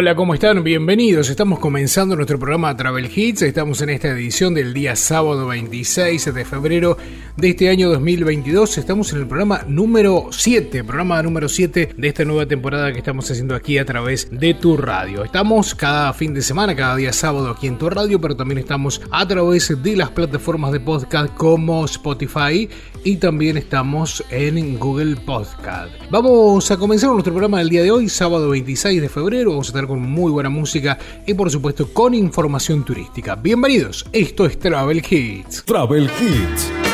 Hola, ¿cómo están? Bienvenidos. Estamos comenzando nuestro programa Travel Hits. Estamos en esta edición del día sábado 26 de febrero de este año 2022. Estamos en el programa número 7, programa número 7 de esta nueva temporada que estamos haciendo aquí a través de tu radio. Estamos cada fin de semana, cada día sábado aquí en tu radio, pero también estamos a través de las plataformas de podcast como Spotify y también estamos en Google Podcast. Vamos a comenzar nuestro programa del día de hoy, sábado 26 de febrero. Vamos a estar con muy buena música y por supuesto con información turística. Bienvenidos, esto es Travel Hits. Travel Hits.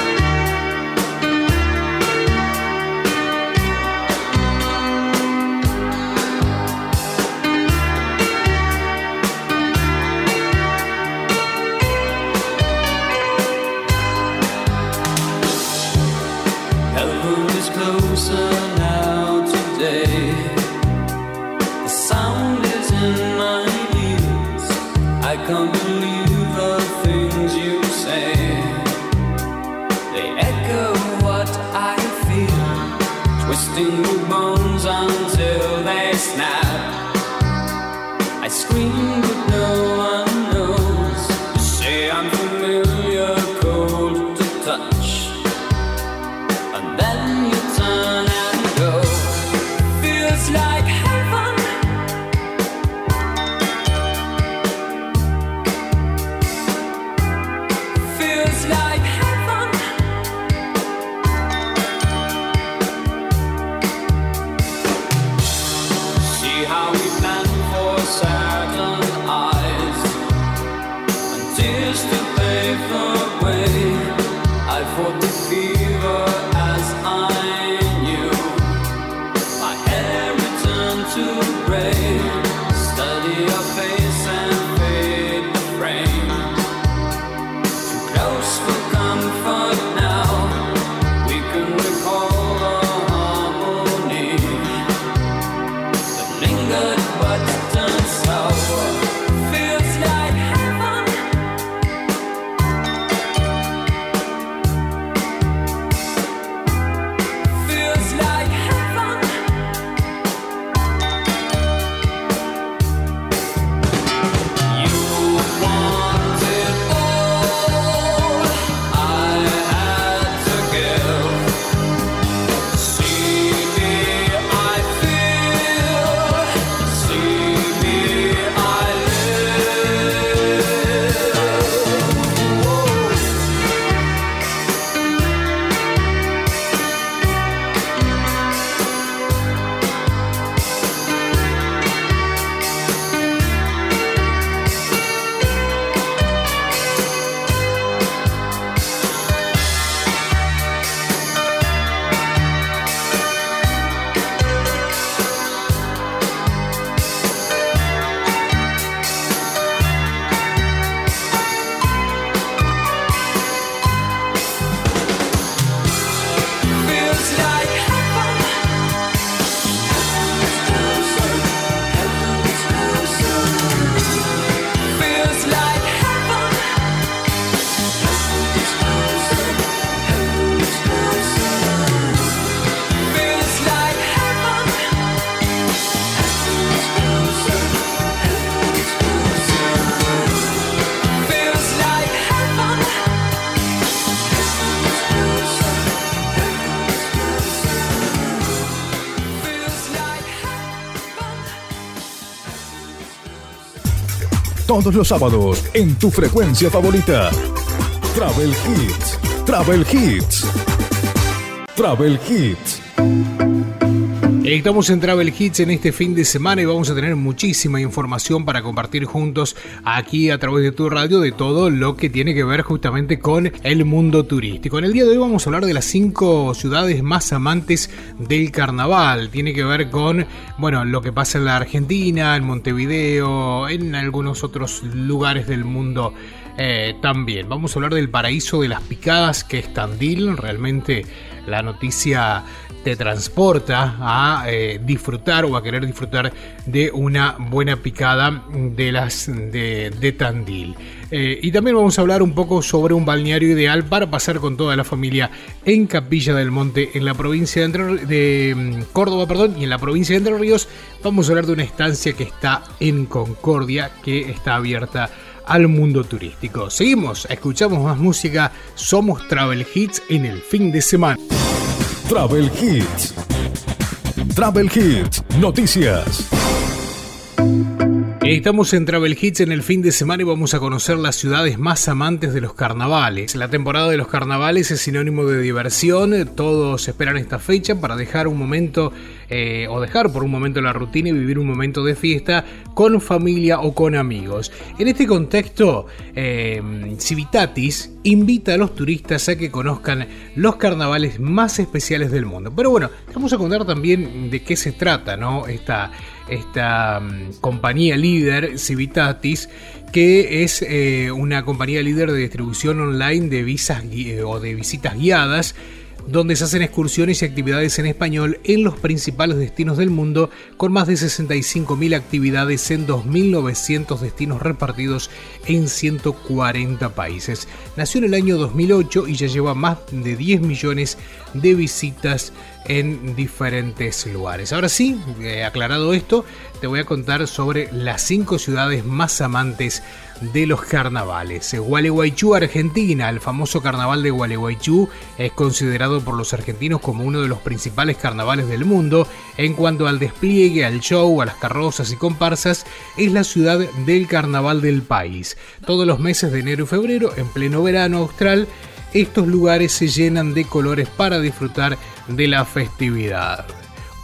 Todos los sábados en tu frecuencia favorita. Travel Hits, Travel Hits, Travel Hits. Estamos en Travel Hits en este fin de semana y vamos a tener muchísima información para compartir juntos aquí a través de tu radio de todo lo que tiene que ver justamente con el mundo turístico. En el día de hoy vamos a hablar de las cinco ciudades más amantes del carnaval. Tiene que ver con, bueno, lo que pasa en la Argentina, en Montevideo, en algunos otros lugares del mundo. Eh, también vamos a hablar del paraíso de las picadas que es Tandil, realmente la noticia te transporta a eh, disfrutar o a querer disfrutar de una buena picada de las de, Tandil. Eh, y también vamos a hablar un poco sobre un balneario ideal para pasar con toda la familia en Capilla del Monte, en la provincia de, de mm, Córdoba, perdón, y en la provincia de Entre Ríos. Vamos a hablar de una estancia que está en Concordia, que está abierta al mundo turístico. Seguimos, escuchamos más música, somos Travel Hits en el fin de semana. Travel Hits. Travel Hits, noticias. Estamos en Travel Hits en el fin de semana y vamos a conocer las ciudades más amantes de los carnavales. La temporada de los carnavales es sinónimo de diversión, todos esperan esta fecha para dejar un momento eh, o dejar por un momento la rutina y vivir un momento de fiesta con familia o con amigos. En este contexto, eh, Civitatis invita a los turistas a que conozcan los carnavales más especiales del mundo. Pero bueno, vamos a contar también de qué se trata, ¿no? Esta, esta mm, compañía líder, Civitatis, que es eh, una compañía líder de distribución online de visas o de visitas guiadas donde se hacen excursiones y actividades en español en los principales destinos del mundo, con más de 65.000 actividades en 2.900 destinos repartidos en 140 países. Nació en el año 2008 y ya lleva más de 10 millones de visitas en diferentes lugares. Ahora sí, eh, aclarado esto, te voy a contar sobre las 5 ciudades más amantes de los carnavales. Gualeguaychú, Argentina, el famoso carnaval de Gualeguaychú es considerado por los argentinos como uno de los principales carnavales del mundo en cuanto al despliegue, al show, a las carrozas y comparsas, es la ciudad del carnaval del país. Todos los meses de enero y febrero, en pleno verano austral, estos lugares se llenan de colores para disfrutar de la festividad.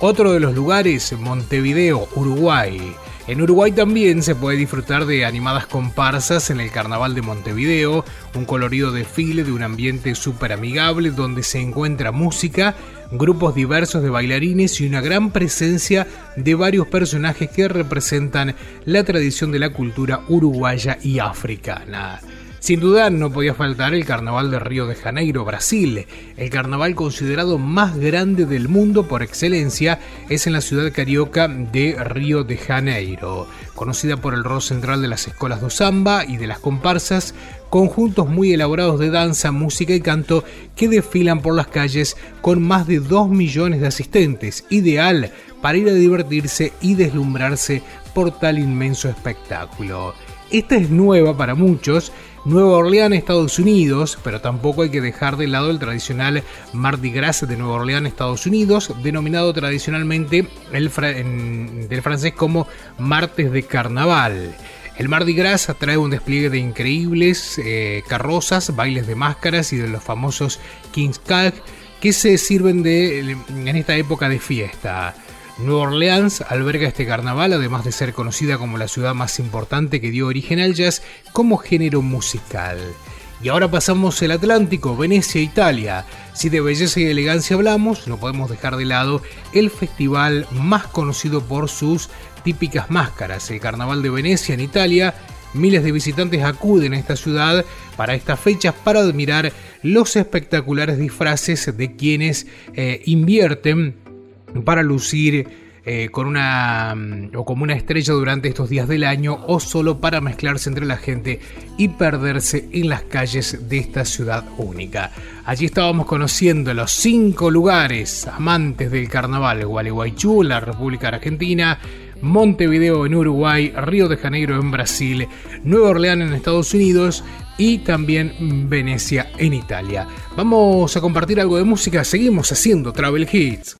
Otro de los lugares, Montevideo, Uruguay. En Uruguay también se puede disfrutar de animadas comparsas en el Carnaval de Montevideo, un colorido desfile de un ambiente súper amigable donde se encuentra música, grupos diversos de bailarines y una gran presencia de varios personajes que representan la tradición de la cultura uruguaya y africana. Sin duda no podía faltar el Carnaval de Río de Janeiro, Brasil. El carnaval considerado más grande del mundo por excelencia es en la ciudad carioca de Río de Janeiro, conocida por el rol central de las escuelas de samba y de las comparsas, conjuntos muy elaborados de danza, música y canto que desfilan por las calles con más de 2 millones de asistentes, ideal para ir a divertirse y deslumbrarse por tal inmenso espectáculo. Esta es nueva para muchos Nueva Orleans, Estados Unidos, pero tampoco hay que dejar de lado el tradicional Mardi Gras de Nueva Orleans, Estados Unidos, denominado tradicionalmente el del francés como Martes de Carnaval. El Mardi Gras atrae un despliegue de increíbles eh, carrozas, bailes de máscaras y de los famosos King's Calk que se sirven en esta época de fiesta. Nueva Orleans alberga este carnaval, además de ser conocida como la ciudad más importante que dio origen al jazz como género musical. Y ahora pasamos el Atlántico, Venecia, Italia. Si de belleza y elegancia hablamos, no podemos dejar de lado el festival más conocido por sus típicas máscaras, el Carnaval de Venecia en Italia. Miles de visitantes acuden a esta ciudad para estas fechas para admirar los espectaculares disfraces de quienes eh, invierten para lucir eh, con una mm, o como una estrella durante estos días del año o solo para mezclarse entre la gente y perderse en las calles de esta ciudad única. Allí estábamos conociendo los cinco lugares amantes del carnaval: Gualeguaychú, la República Argentina, Montevideo en Uruguay, Río de Janeiro en Brasil, Nueva Orleans en Estados Unidos y también Venecia en Italia. Vamos a compartir algo de música, seguimos haciendo Travel Hits.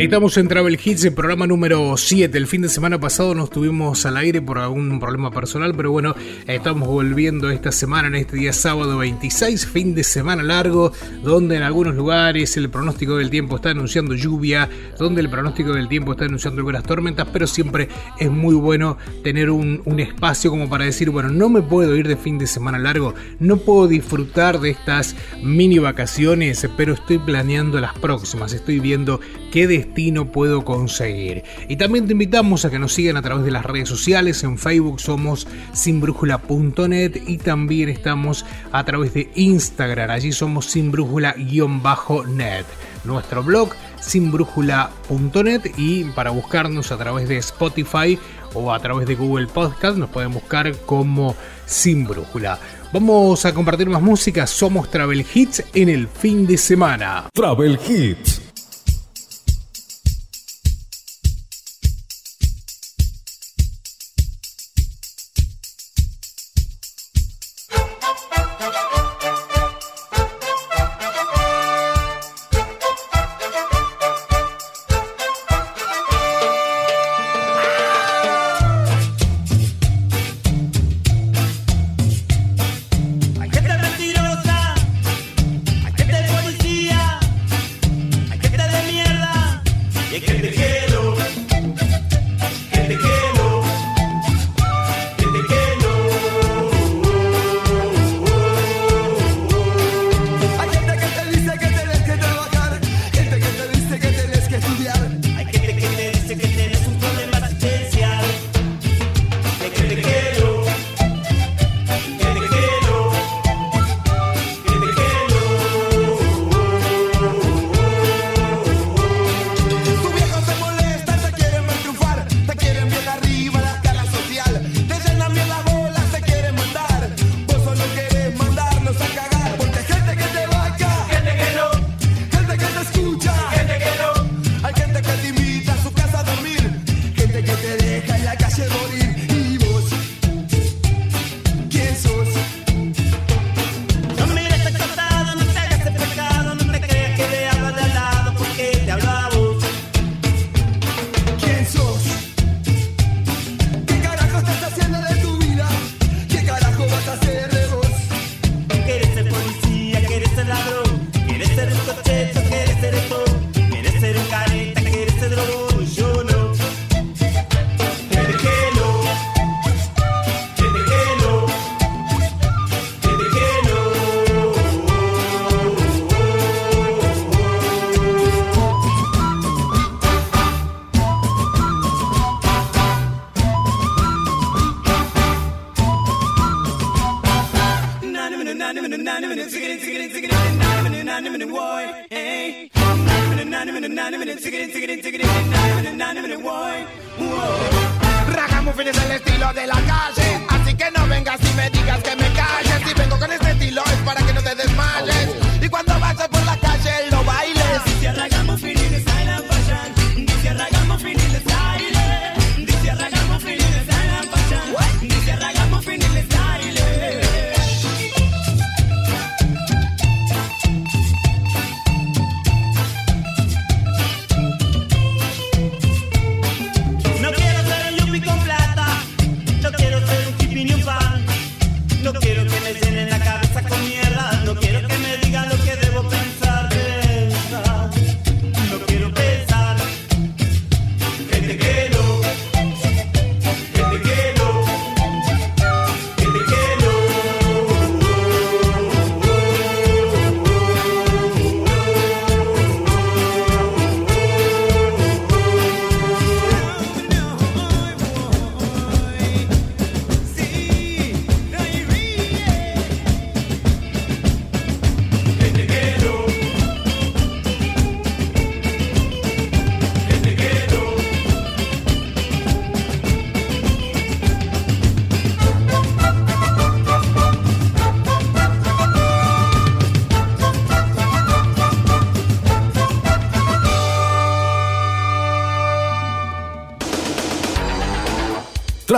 Estamos en Travel Hits, el programa número 7. El fin de semana pasado no estuvimos al aire por algún problema personal, pero bueno, estamos volviendo esta semana, en este día sábado 26, fin de semana largo, donde en algunos lugares el pronóstico del tiempo está anunciando lluvia, donde el pronóstico del tiempo está anunciando algunas tormentas, pero siempre es muy bueno tener un, un espacio como para decir, bueno, no me puedo ir de fin de semana largo, no puedo disfrutar de estas mini vacaciones, pero estoy planeando las próximas, estoy viendo qué destino puedo conseguir. Y también te invitamos a que nos sigan a través de las redes sociales. En Facebook somos sinbrújula.net y también estamos a través de Instagram. Allí somos sinbrújula-net. Nuestro blog sinbrújula.net y para buscarnos a través de Spotify o a través de Google Podcast nos pueden buscar como Sin Brújula. Vamos a compartir más música. Somos Travel Hits en el fin de semana. Travel Hits.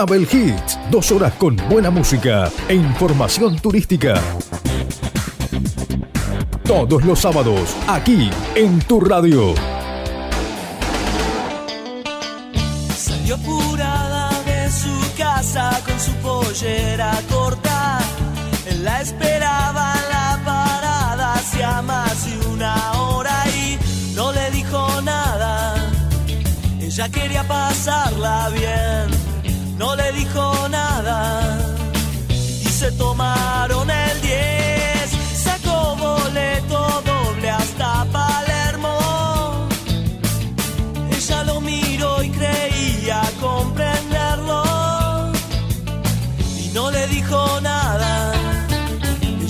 Travel Hits, dos horas con buena música e información turística. Todos los sábados, aquí en tu radio. Salió apurada de su casa con su pollera corta. En la esperaba la parada hacía más de una hora y no le dijo nada. Ella quería pasarla bien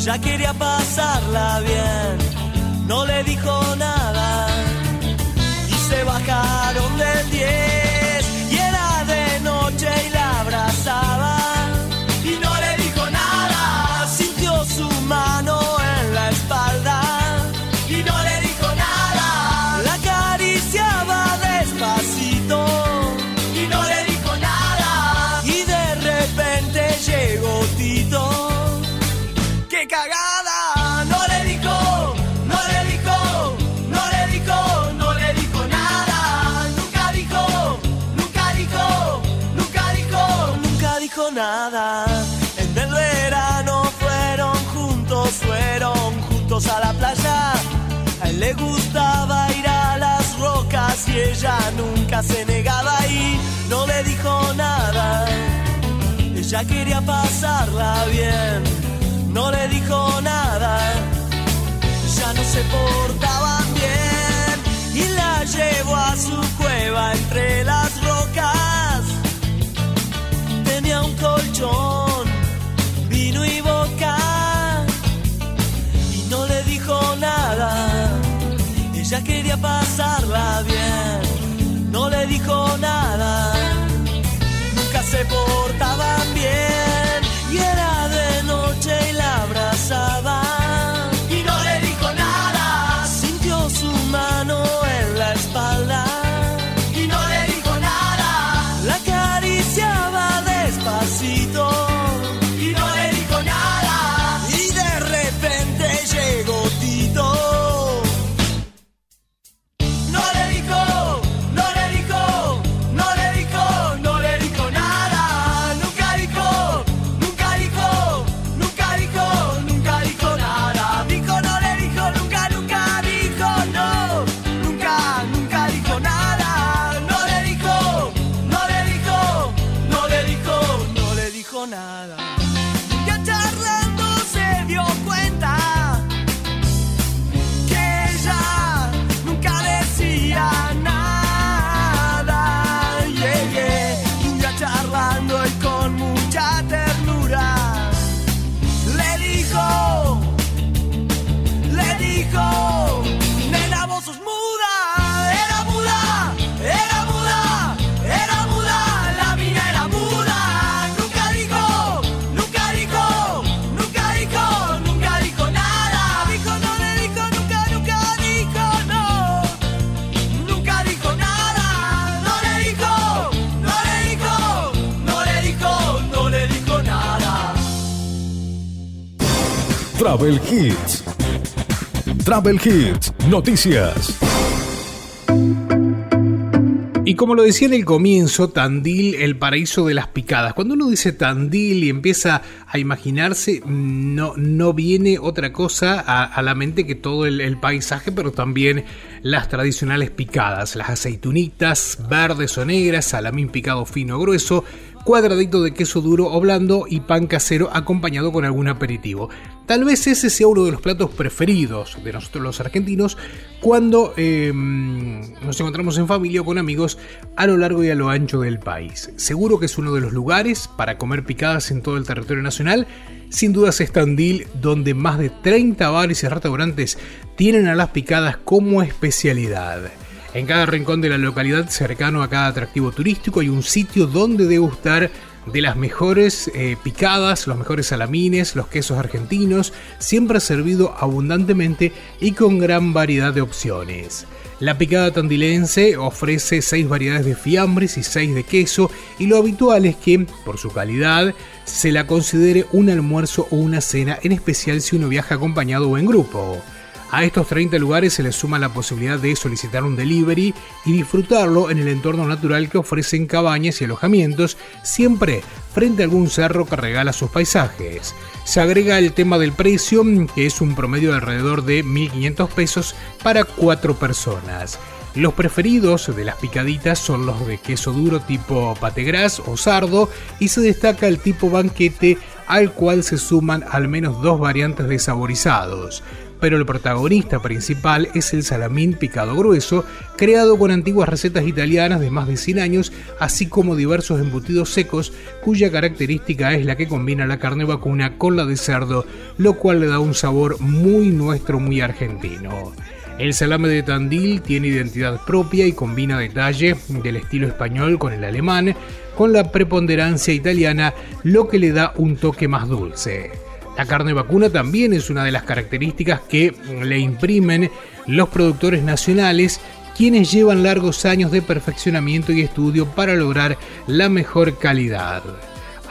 Ella quería pasarla bien. No le dijo nada. Y se bajaron del 10. Ella nunca se negaba y no le dijo nada. Ella quería pasarla bien, no le dijo nada. Ya no se portaban bien y la llevó a su cueva entre las rocas. Tenía un colchón, Quería pasarla bien, no le dijo nada. Nunca se portaban bien. Y era Travel Hits. Travel Hits, noticias. Y como lo decía en el comienzo, Tandil, el paraíso de las picadas. Cuando uno dice Tandil y empieza a imaginarse, no, no viene otra cosa a, la mente que todo el, el paisaje, pero también las tradicionales picadas, las aceitunitas verdes o negras, salamín picado fino o grueso, cuadradito de queso duro o blando y pan casero acompañado con algún aperitivo. Tal vez ese sea uno de los platos preferidos de nosotros los argentinos cuando eh, nos encontramos en familia o con amigos a lo largo y a lo ancho del país. Seguro que es uno de los lugares para comer picadas en todo el territorio nacional. Sin dudas es Tandil, donde más de 30 bares y restaurantes tienen a las picadas como especialidad. En cada rincón de la localidad, cercano a cada atractivo turístico, hay un sitio donde degustar de las mejores eh, picadas, los mejores salamines, los quesos argentinos, siempre servido abundantemente y con gran variedad de opciones. La picada tandilense ofrece 6 variedades de fiambres y 6 de queso y lo habitual es que, por su calidad, se la considere un almuerzo o una cena, en especial si uno viaja acompañado o en grupo. A estos 30 lugares se les suma la posibilidad de solicitar un delivery y disfrutarlo en el entorno natural que ofrecen cabañas y alojamientos, siempre frente a algún cerro que regala sus paisajes. Se agrega el tema del precio, que es un promedio de alrededor de 1.500 pesos para cuatro personas. Los preferidos de las picaditas son los de queso duro tipo pategras o sardo y se destaca el tipo banquete al cual se suman al menos dos variantes de saborizados. Pero el protagonista principal es el salamín picado grueso, creado con antiguas recetas italianas de más de 100 años, así como diversos embutidos secos, cuya característica es la que combina la carne vacuna con la de cerdo, lo cual le da un sabor muy nuestro, muy argentino. El salame de Tandil tiene identidad propia y combina detalle del estilo español con el alemán, con la preponderancia italiana, lo que le da un toque más dulce. La carne vacuna también es una de las características que le imprimen los productores nacionales, quienes llevan largos años de perfeccionamiento y estudio para lograr la mejor calidad.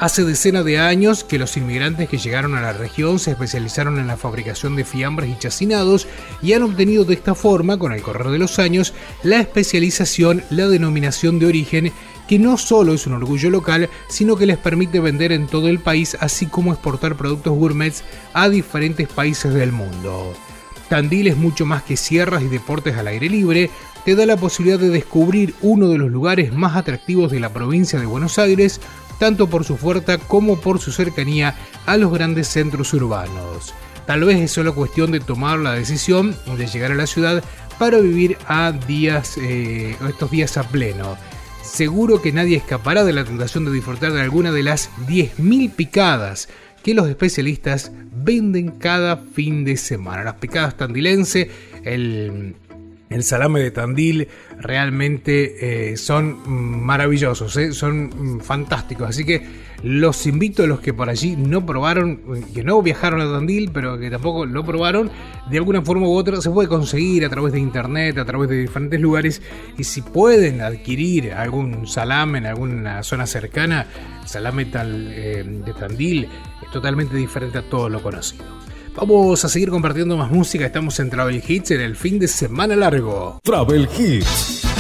Hace decenas de años que los inmigrantes que llegaron a la región se especializaron en la fabricación de fiambres y chacinados y han obtenido de esta forma, con el correr de los años, la especialización, la denominación de origen, que no solo es un orgullo local, sino que les permite vender en todo el país, así como exportar productos gourmets a diferentes países del mundo. Tandil es mucho más que sierras y deportes al aire libre, te da la posibilidad de descubrir uno de los lugares más atractivos de la provincia de Buenos Aires, tanto por su fuerza como por su cercanía a los grandes centros urbanos. Tal vez es solo cuestión de tomar la decisión de llegar a la ciudad para vivir a días, eh, estos días a pleno. Seguro que nadie escapará de la tentación de disfrutar de alguna de las 10.000 picadas que los especialistas venden cada fin de semana. Las picadas tandilense, el el salame de Tandil realmente eh, son maravillosos, eh, son mm, fantásticos. Así que los invito a los que por allí no probaron, que no viajaron a Tandil, pero que tampoco lo probaron, de alguna forma u otra se puede conseguir a través de internet, a través de diferentes lugares. Y si pueden adquirir algún salame en alguna zona cercana, salame tal, eh, de Tandil es totalmente diferente a todo lo conocido. Vamos a seguir compartiendo más música. Estamos en Travel Hits en el fin de semana largo. Travel Hits.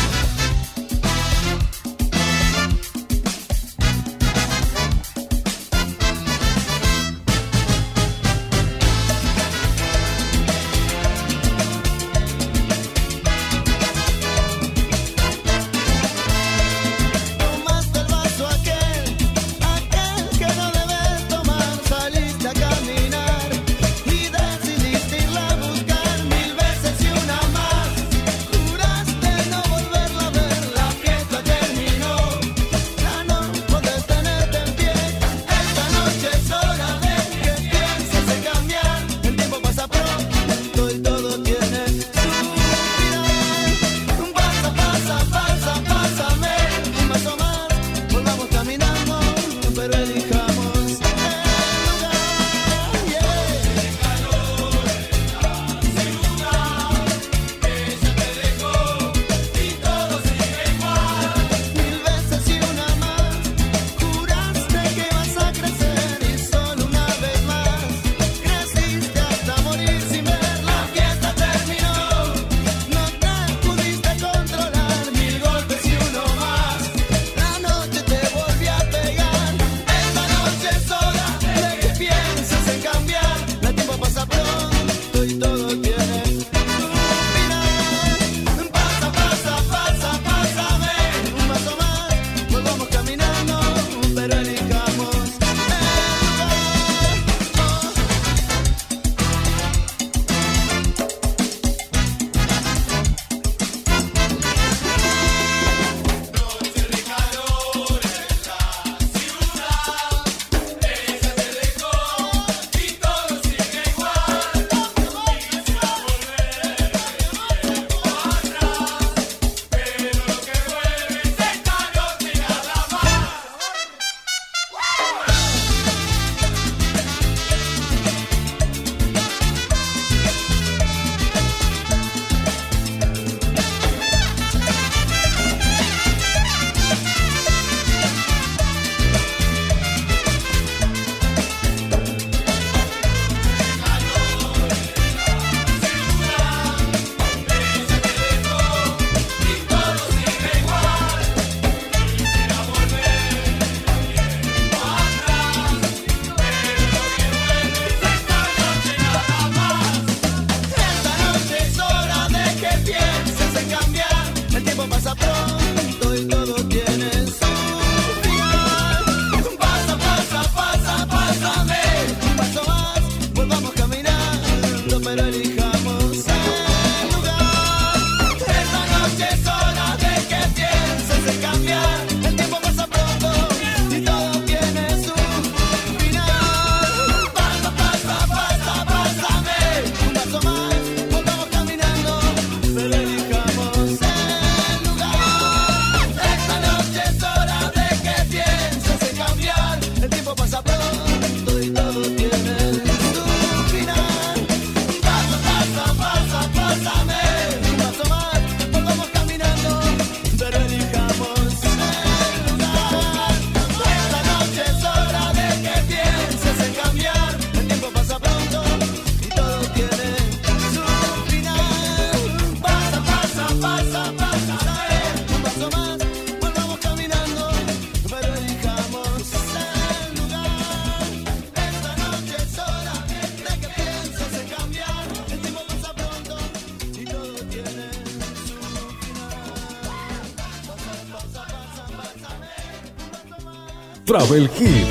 Travel Hits.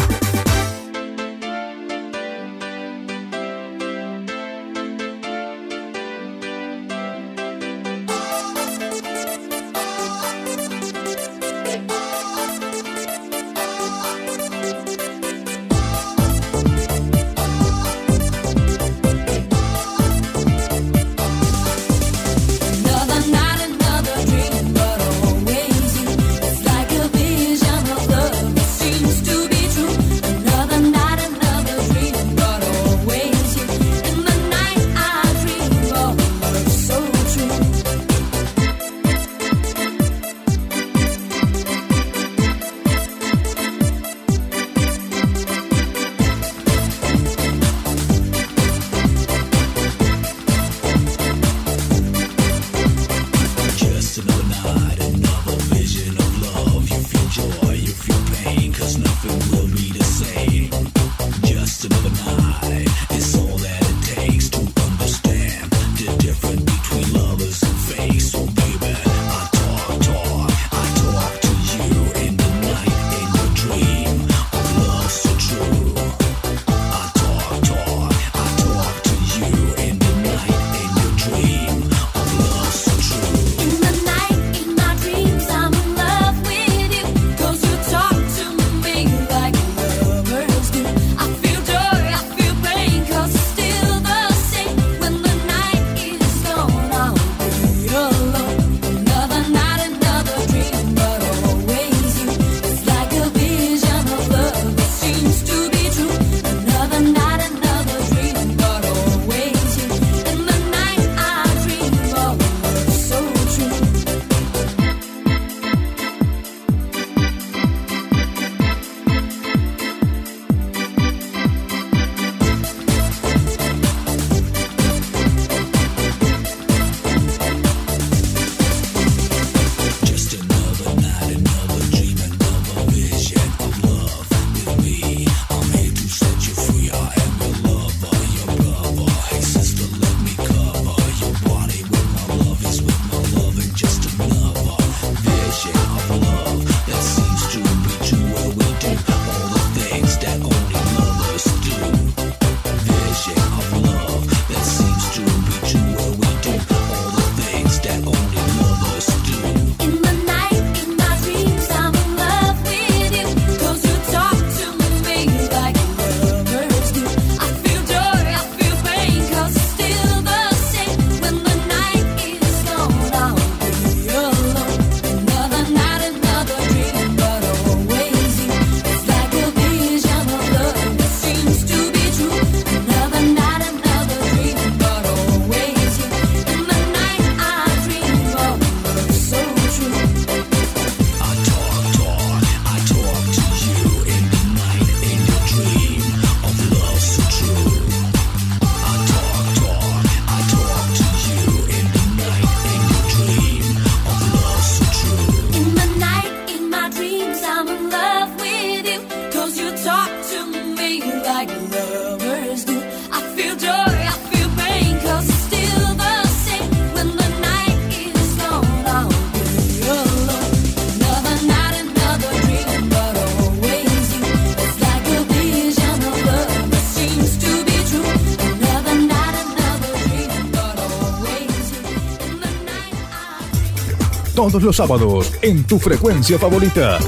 todos los sábados en tu frecuencia favorita.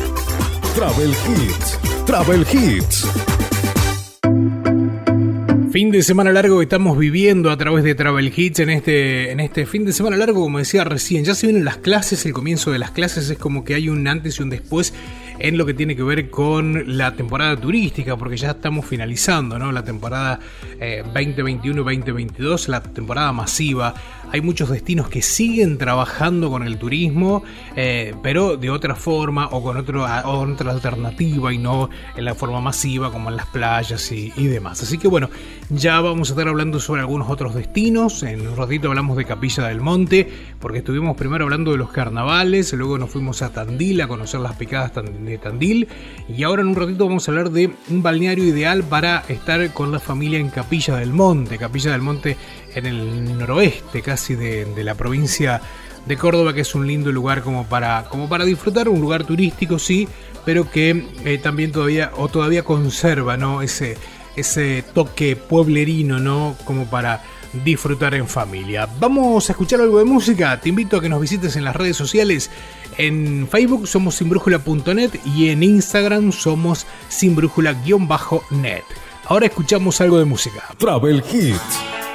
Travel Hits. Travel Hits. Fin de semana largo que estamos viviendo a través de Travel Hits en este, en este fin de semana largo, como decía recién, ya se vienen las clases, el comienzo de las clases es como que hay un antes y un después en lo que tiene que ver con la temporada turística, porque ya estamos finalizando ¿no? la temporada eh, 2021-2022, la temporada masiva. Hay muchos destinos que siguen trabajando con el turismo, eh, pero de otra forma o con otra alternativa y no en la forma masiva como en las playas y demás. Así que bueno, ya vamos a estar hablando sobre algunos otros destinos. En un ratito hablamos de Capilla del Monte, porque estuvimos primero hablando de los carnavales, luego nos fuimos a Tandil a conocer las picadas de Tandil. Y ahora en un ratito vamos a hablar de un balneario ideal para estar con la familia en Capilla del Monte. Capilla del Monte en el noroeste casi de, la provincia de Córdoba, que es un lindo lugar como para, como para disfrutar, un lugar turístico sí, pero que eh, también todavía o todavía conserva ¿no? ese, ese toque pueblerino, ¿no? Como para disfrutar en familia. Vamos a escuchar algo de música. Te invito a que nos visites en las redes sociales. En Facebook somos sinbrújula.net y en Instagram somos sinbrújula-net. Ahora escuchamos algo de música. Travel Hits.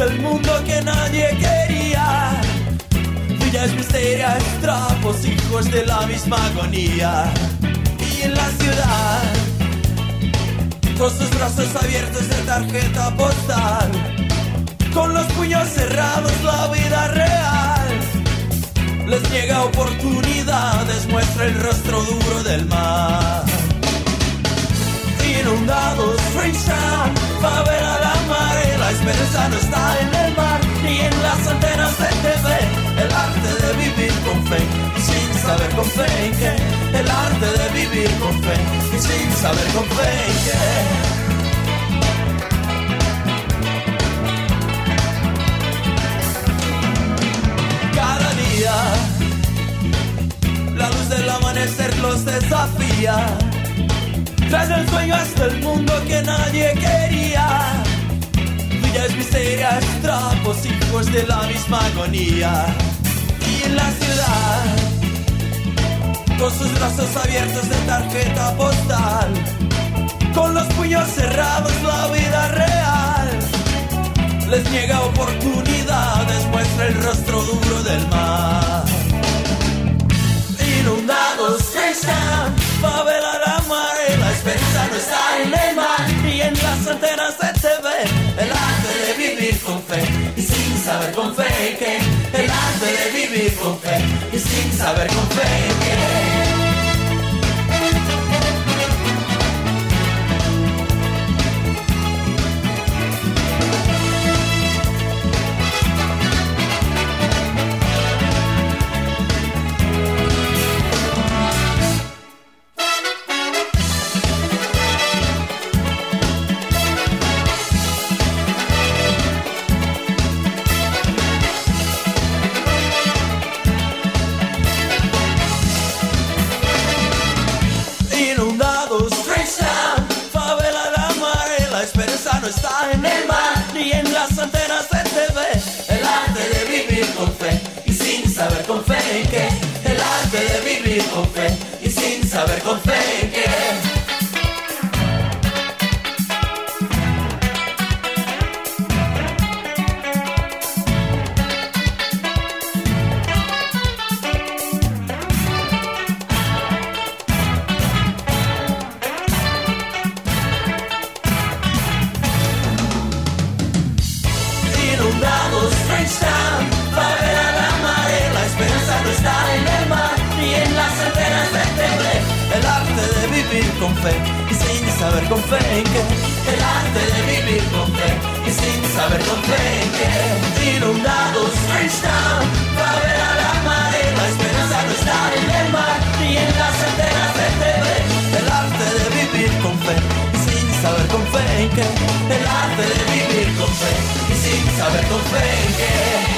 El mundo que nadie quería. Villas misterias, trapos, hijos de la misma agonía. Y en la ciudad, con sus brazos abiertos de tarjeta postal. Con los puños cerrados, la vida real les niega oportunidades, muestra el rostro duro del mar. Inundados, Freetown, favela la esperanza no está en el mar ni en las antenas de TV. El arte de vivir con fe y sin saber con fe en qué. El arte de vivir con fe y sin saber con fe en qué. cada día. La luz del amanecer los desafía. Tras el sueño hasta el mundo que nadie quería. Villas misterias, trapos, hijos de la misma agonía. Y en la ciudad, con sus brazos abiertos de tarjeta postal. Con los puños cerrados, la vida real les niega oportunidades, muestra el rostro duro del mar. Inundados están, favela la mare, la esperanza no está en el mar ni en las antenas de TV. Con fe y sin saber con fe que el arte de vivir con fe y sin saber con fe que. Saber con fe en qué. El arte de vivir con fe y sin saber con fe en qué. Y sin saber con fe en qué. El arte de vivir con fe y sin saber con fe en qué. Inundados, Freetown, favela la mare, la esperanza no está en el mar ni en las antenas de TV. El arte de vivir con fe y sin saber con fe en qué. El arte de vivir con fe y sin saber con fe en qué.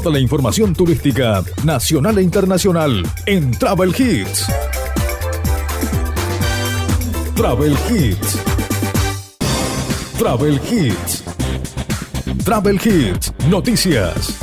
Toda la información turística nacional e internacional en Travel Hits. Travel Hits. Travel Hits. Travel Hits, noticias.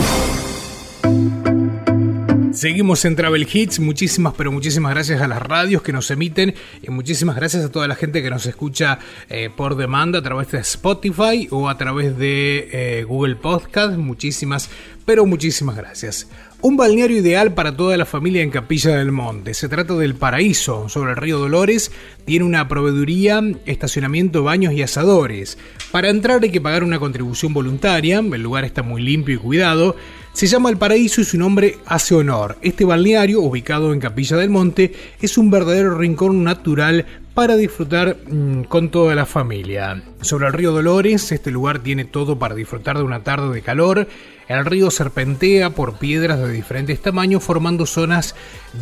Seguimos en Travel Hits, muchísimas pero muchísimas gracias a las radios que nos emiten y muchísimas gracias a toda la gente que nos escucha eh, por demanda a través de Spotify o a través de eh, Google Podcast. Muchísimas pero muchísimas gracias. Un balneario ideal para toda la familia en Capilla del Monte. Se trata del Paraíso, sobre el río Dolores. Tiene una proveeduría, estacionamiento, baños y asadores. Para entrar hay que pagar una contribución voluntaria. El lugar está muy limpio y cuidado. Se llama El Paraíso y su nombre hace honor. Este balneario, ubicado en Capilla del Monte, es un verdadero rincón natural para disfrutar mm, con toda la familia. Sobre el río Dolores, este lugar tiene todo para disfrutar de una tarde de calor. El río serpentea por piedras de diferentes tamaños formando zonas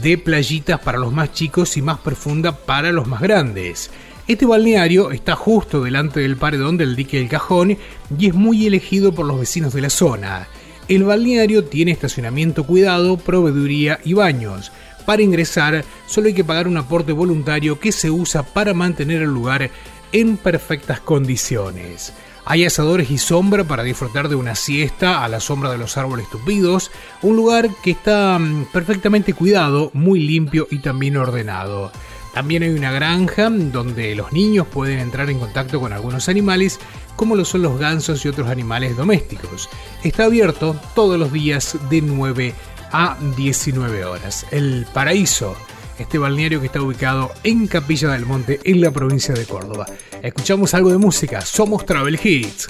de playitas para los más chicos y más profunda para los más grandes. Este balneario está justo delante del paredón del dique del Cajón y es muy elegido por los vecinos de la zona. El balneario tiene estacionamiento cuidado, proveeduría y baños. Para ingresar solo hay que pagar un aporte voluntario que se usa para mantener el lugar en perfectas condiciones. Hay asadores y sombra para disfrutar de una siesta a la sombra de los árboles tupidos, un lugar que está mm, perfectamente cuidado, muy limpio y también ordenado. También hay una granja donde los niños pueden entrar en contacto con algunos animales, como lo son los gansos y otros animales domésticos. Está abierto todos los días de 9 a 19 horas. El Paraíso, este balneario que está ubicado en Capilla del Monte, en la provincia de Córdoba. Escuchamos algo de música, somos Travel Hits.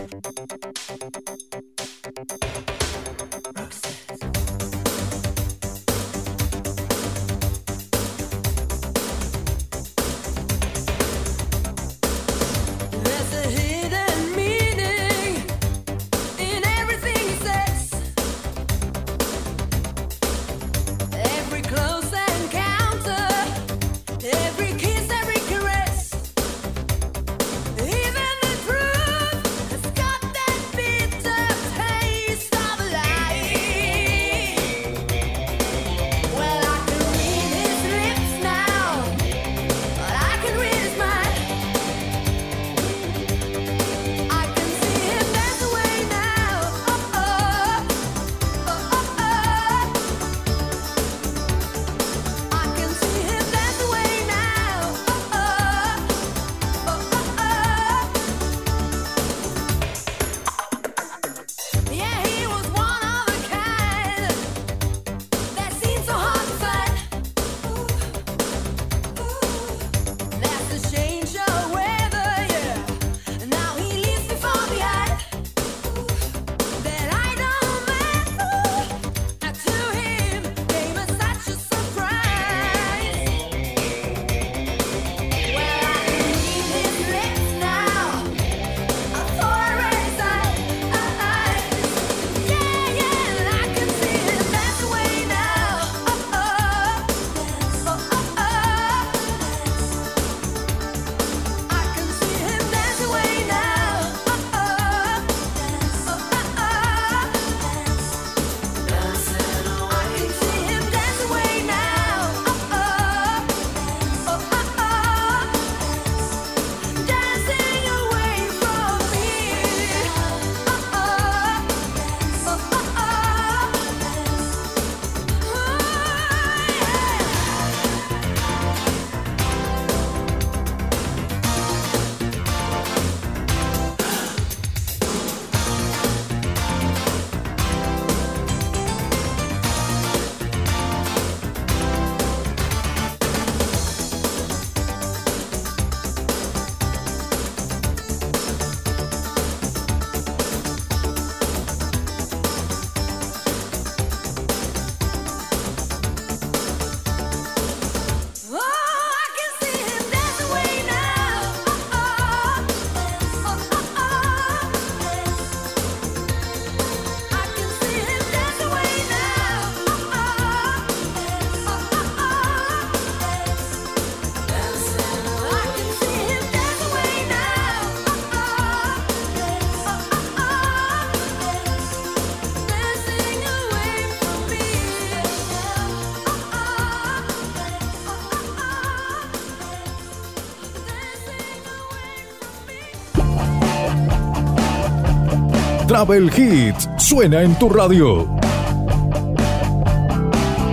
Travel Hits suena en tu radio.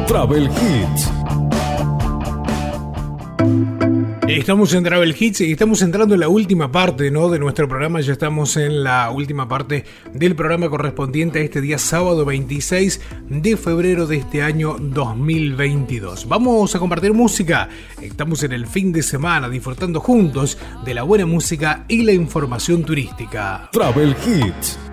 Travel Hits. Estamos en Travel Hits y estamos entrando en la última parte ¿no? de nuestro programa. Ya estamos en la última parte del programa correspondiente a este día sábado 26 de febrero de este año 2022. Vamos a compartir música. Estamos en el fin de semana disfrutando juntos de la buena música y la información turística. Travel Hits.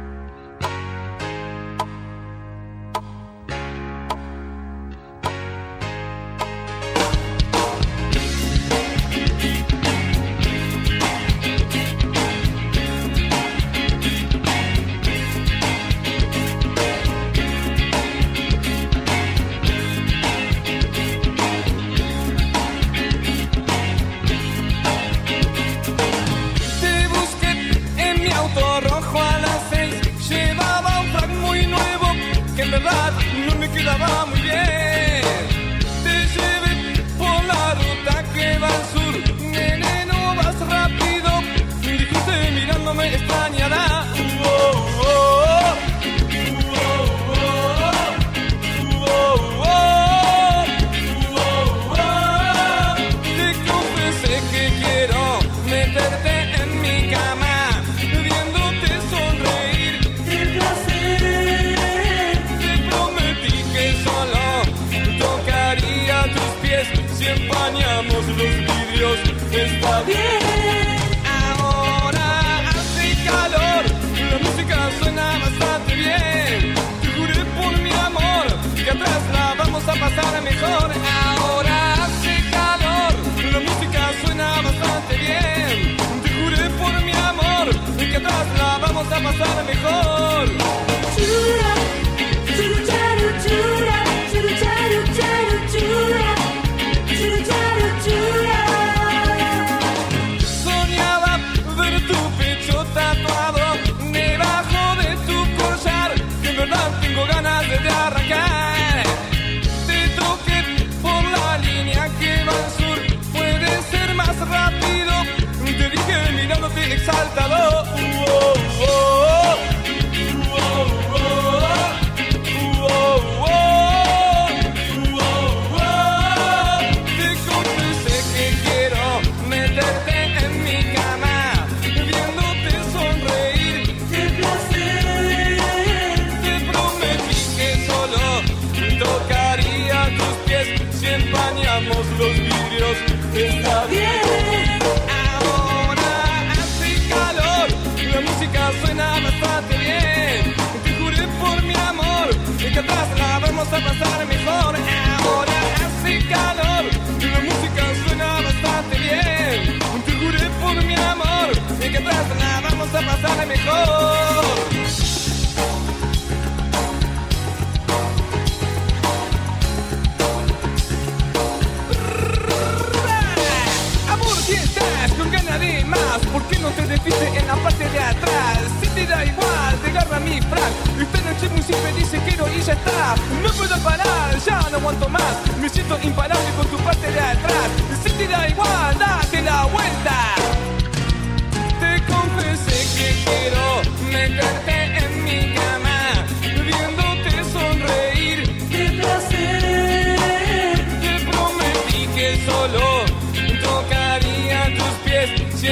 Te despiste en la parte de atrás Si te da igual, te agarra mi frac Y en el chino y siempre dice quiero y ya está. No puedo parar, ya no aguanto más. Me siento imparable por tu parte de atrás. Si te da igual, date la vuelta.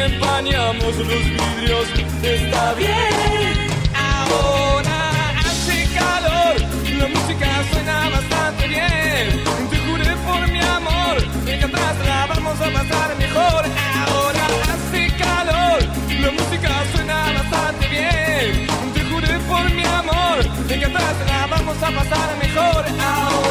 empañamos los vidrios, está bien. Ahora hace calor, la música suena bastante bien. Te juré por mi amor, que atrás la vamos a pasar mejor. Ahora hace calor, la música suena bastante bien. Te juré por mi amor, que atrás la vamos a pasar mejor. Ahora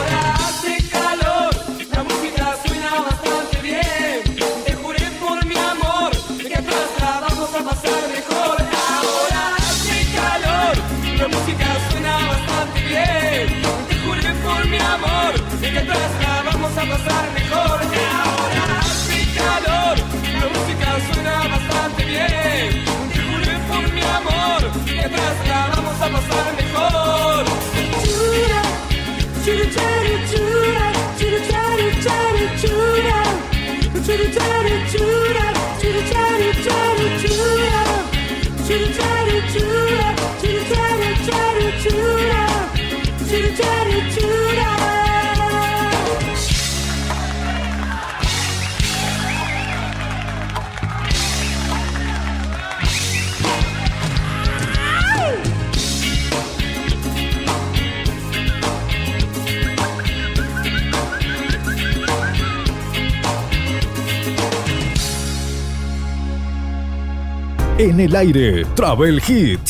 En el aire, Travel Hits.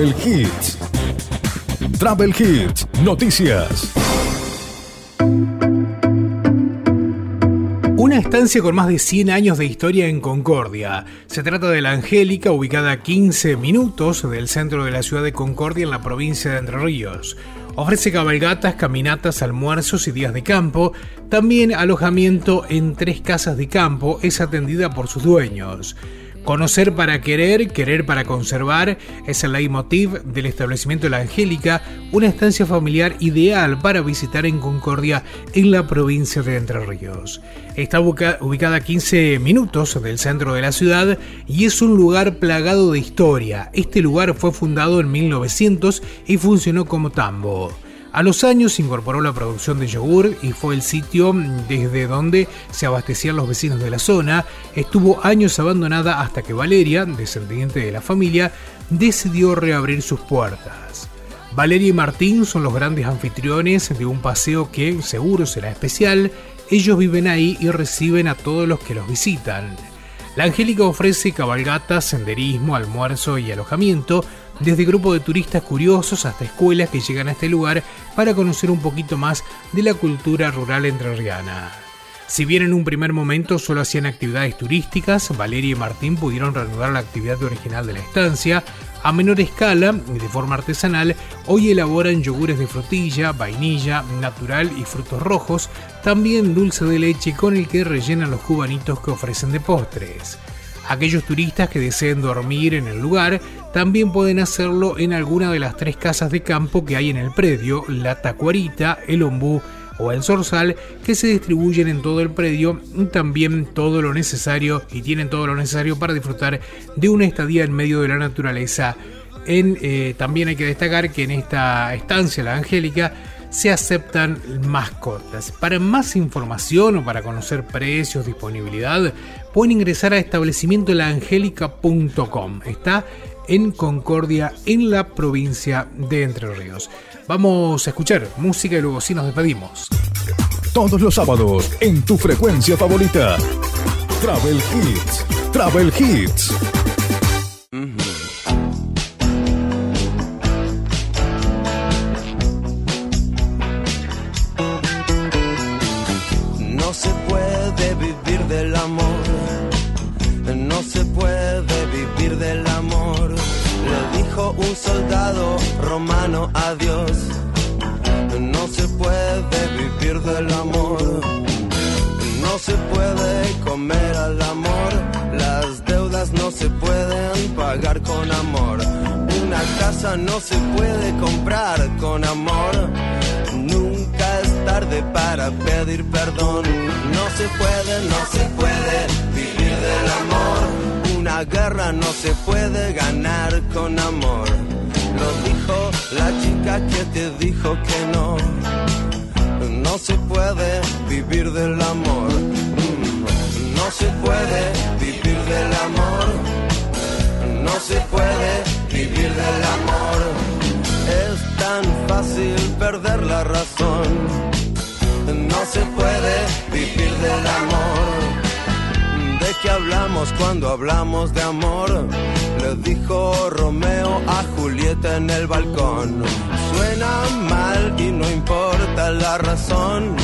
Travel Hits. Travel Hits, noticias. Una estancia con más de 100 años de historia en Concordia. Se trata de la Angélica, ubicada a 15 minutos del centro de la ciudad de Concordia en la provincia de Entre Ríos. Ofrece cabalgatas, caminatas, almuerzos y días de campo. También alojamiento en tres casas de campo. Es atendida por sus dueños. Conocer para querer, querer para conservar es el leitmotiv del establecimiento La Angélica, una estancia familiar ideal para visitar en Concordia en la provincia de Entre Ríos. Está ubica- ubicada a 15 minutos del centro de la ciudad y es un lugar plagado de historia. Este lugar fue fundado en 1900 y funcionó como tambo. A los años incorporó la producción de yogur y fue el sitio desde donde se abastecían los vecinos de la zona. Estuvo años abandonada hasta que Valeria, descendiente de la familia, decidió reabrir sus puertas. Valeria y Martín son los grandes anfitriones de un paseo que seguro será especial. Ellos viven ahí y reciben a todos los que los visitan. La Angélica ofrece cabalgatas, senderismo, almuerzo y alojamiento, desde grupos de turistas curiosos hasta escuelas que llegan a este lugar para conocer un poquito más de la cultura rural entrerriana. Si bien en un primer momento solo hacían actividades turísticas, Valeria y Martín pudieron reanudar la actividad original de la estancia. A menor escala y de forma artesanal, hoy elaboran yogures de frutilla, vainilla, natural y frutos rojos, también dulce de leche con el que rellenan los cubanitos que ofrecen de postres. Aquellos turistas que deseen dormir en el lugar también pueden hacerlo en alguna de las tres casas de campo que hay en el predio, la Tacuarita, el Ombú o el Zorzal, que se distribuyen en todo el predio también todo lo necesario y tienen todo lo necesario para disfrutar de una estadía en medio de la naturaleza. Eh, también hay que destacar que en esta estancia, la Angélica, se aceptan mascotas. Para más información o para conocer precios, disponibilidad, pueden ingresar a establecimientolaangélica.com. Está en Concordia, en la provincia de Entre Ríos. Vamos a escuchar música y luego sí nos despedimos. Todos los sábados en tu frecuencia favorita. Travel Hits. Travel Hits. Soldado romano a Dios, no se puede vivir del amor, no se puede comer al amor, las deudas no se pueden pagar con amor, una casa no se puede comprar con amor. Nunca es tarde para pedir perdón. No se puede, no se puede vivir del amor. Una guerra no se puede ganar con amor. Lo dijo la chica que te dijo que no. No se puede vivir del amor. Mm, No se puede vivir del amor. No se puede vivir del amor. Es tan fácil perder la razón. No se puede vivir del amor. ¿De qué hablamos cuando hablamos de amor? Le dijo Romeo a Julieta en el balcón. Suena mal y no importa la razón.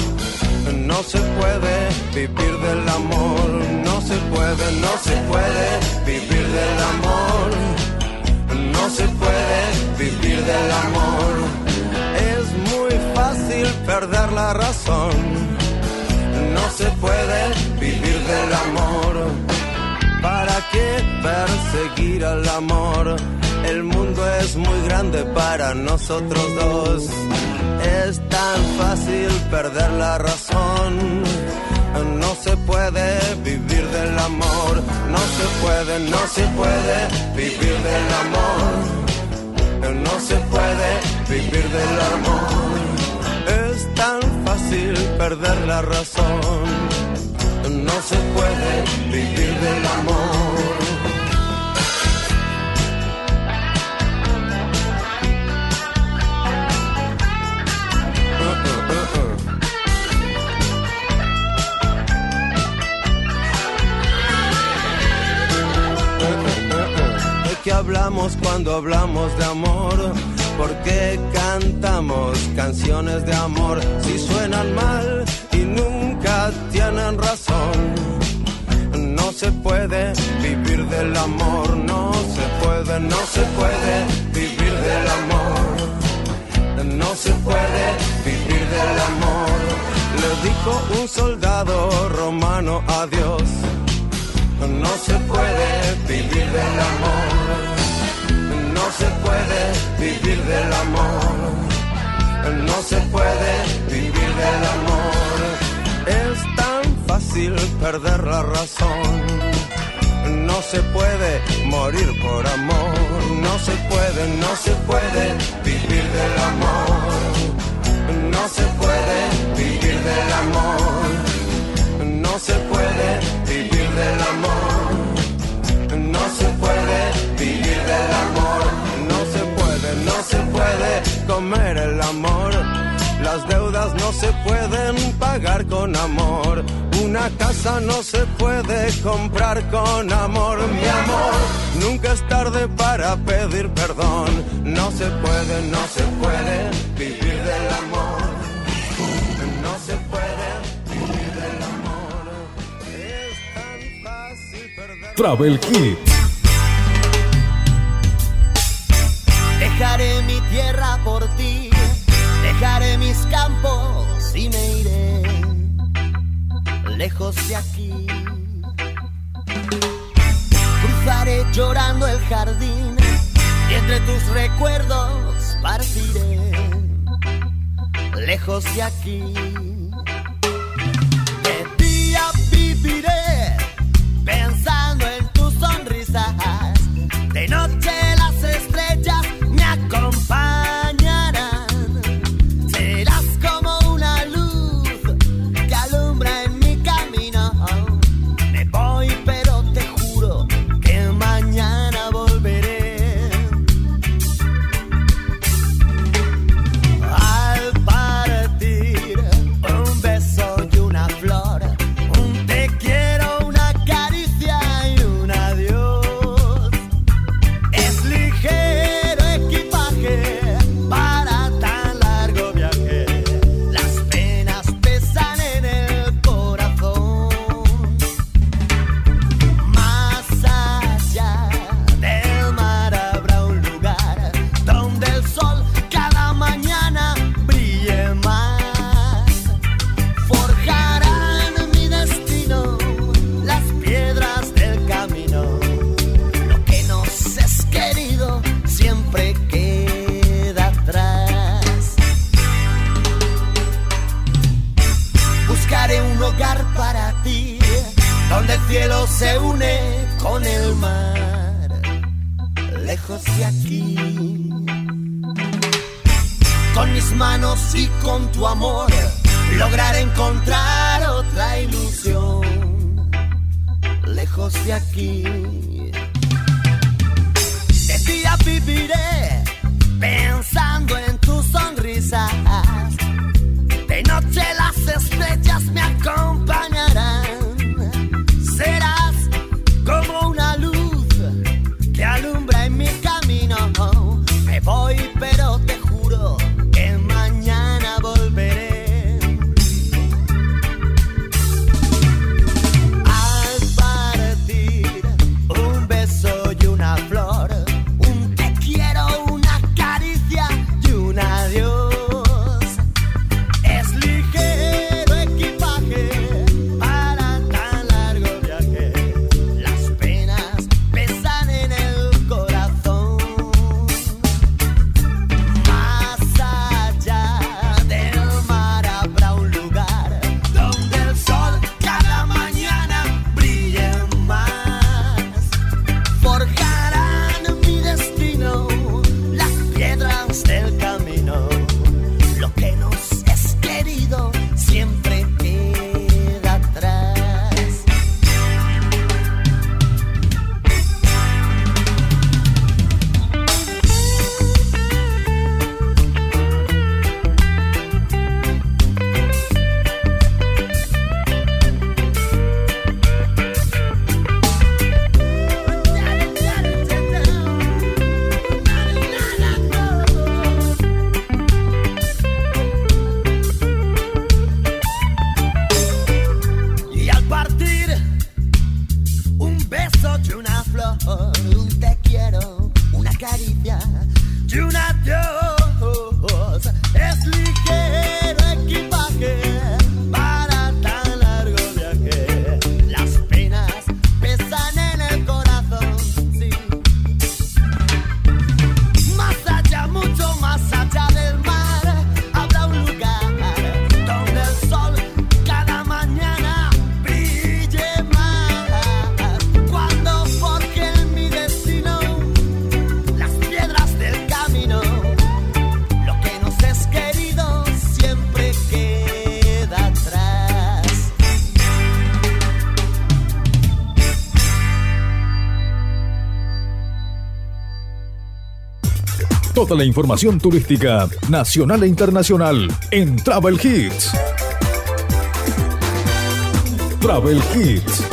No se puede vivir del amor. No se puede, no se puede vivir del amor. No se puede vivir del amor. Es muy fácil perder la razón. No se puede vivir del amor. ¿Para qué perseguir al amor? El mundo es muy grande para nosotros dos. Es tan fácil perder la razón. No se puede vivir del amor. No se puede, no se puede vivir del amor. No se puede vivir del amor. Es tan fácil perder la razón. No se puede vivir del amor. ¿De qué hablamos cuando hablamos de amor? ¿Por qué cantamos canciones de amor si suenan mal tienen razón? No se puede vivir del amor, no se puede, no se puede vivir del amor. No se puede vivir del amor. Le dijo un soldado romano a Dios. No se puede vivir del amor. No se puede vivir del amor. No se puede vivir del amor. Es tan fácil perder la razón. No se puede morir por amor. No se puede, no se puede vivir del amor. No se puede vivir del amor. No se puede vivir del amor. No se puede vivir del amor. No se puede, no se puede comer el amor. Las deudas no se pueden pagar con amor. Una casa no se puede comprar con amor, mi amor. Nunca es tarde para pedir perdón. No se puede, no se puede vivir del amor. No se puede vivir del amor. Es tan fácil perder. Travel Kit. Dejaré mi tierra por ti. Dejaré mis campos y me iré lejos de aquí. Cruzaré llorando el jardín y entre tus recuerdos partiré lejos de aquí. Toda la información turística nacional e internacional en Travel Hits. Travel Hits.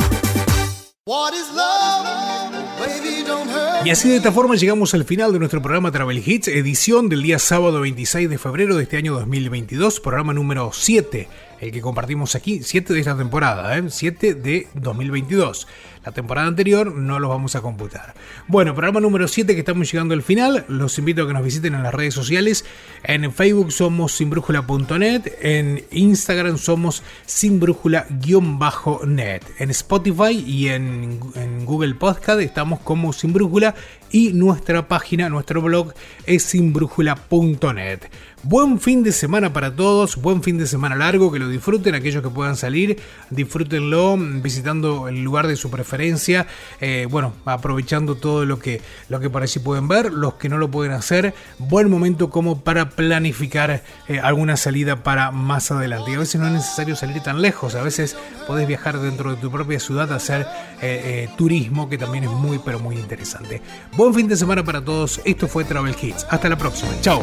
Y así de esta forma llegamos al final de nuestro programa Travel Hits, edición del día sábado 26 de febrero de este año 2022, programa número 7, el que compartimos aquí, 7 de esta temporada, ¿eh? 7 de 2022. La temporada anterior no los vamos a computar. Bueno, programa número 7 que estamos llegando al final. Los invito a que nos visiten en las redes sociales. En Facebook somos sinbrújula.net. En Instagram somos sinbrújula-net. En Spotify y en, Google Podcast estamos como Sin Brújula. Y nuestra página, nuestro blog es sinbrújula.net. Buen fin de semana para todos, buen fin de semana largo, que lo disfruten, aquellos que puedan salir, disfrútenlo visitando el lugar de su preferencia, eh, bueno, aprovechando todo lo que, lo que por allí pueden ver, los que no lo pueden hacer, buen momento como para planificar eh, alguna salida para más adelante. Y a veces no es necesario salir tan lejos, a veces podés viajar dentro de tu propia ciudad a hacer eh, turismo, que también es muy, pero muy interesante. Buen fin de semana para todos, esto fue Travel Hits, hasta la próxima, chao.